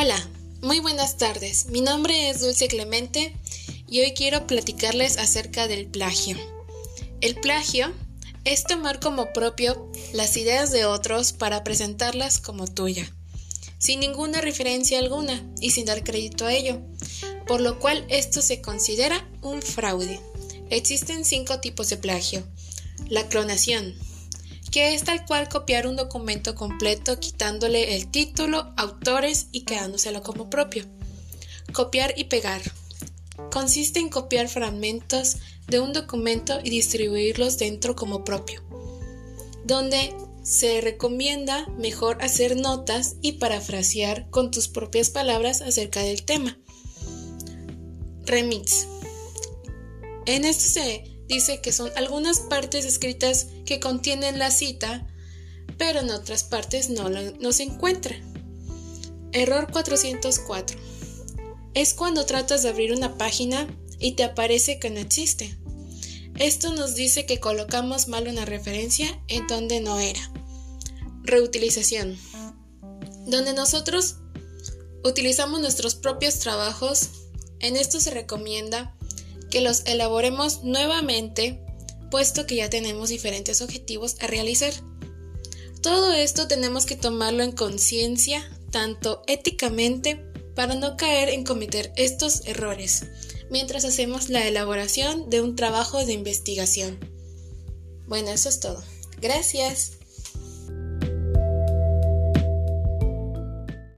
Hola, muy buenas tardes. Mi nombre es Dulce Clemente y hoy quiero platicarles acerca del plagio. El plagio es tomar como propio las ideas de otros para presentarlas como tuya, sin ninguna referencia alguna y sin dar crédito a ello, por lo cual esto se considera un fraude. Existen cinco tipos de plagio. La clonación, que es tal cual copiar un documento completo quitándole el título, autores y quedándoselo como propio. Copiar y pegar. Consiste en copiar fragmentos de un documento y distribuirlos dentro como propio, donde se recomienda mejor hacer notas y parafrasear con tus propias palabras acerca del tema. Remix. En esto se dice que son algunas partes escritas que contienen la cita, pero en otras partes no, no se encuentra. Error 404. Es cuando tratas de abrir una página y te aparece que no existe. Esto nos dice que colocamos mal una referencia en donde no era. Reutilización. Donde nosotros utilizamos nuestros propios trabajos, en esto se recomienda que los elaboremos nuevamente, puesto que ya tenemos diferentes objetivos a realizar. Todo esto tenemos que tomarlo en conciencia, tanto éticamente, para no caer en cometer estos errores, mientras hacemos la elaboración de un trabajo de investigación. Bueno, eso es todo. Gracias.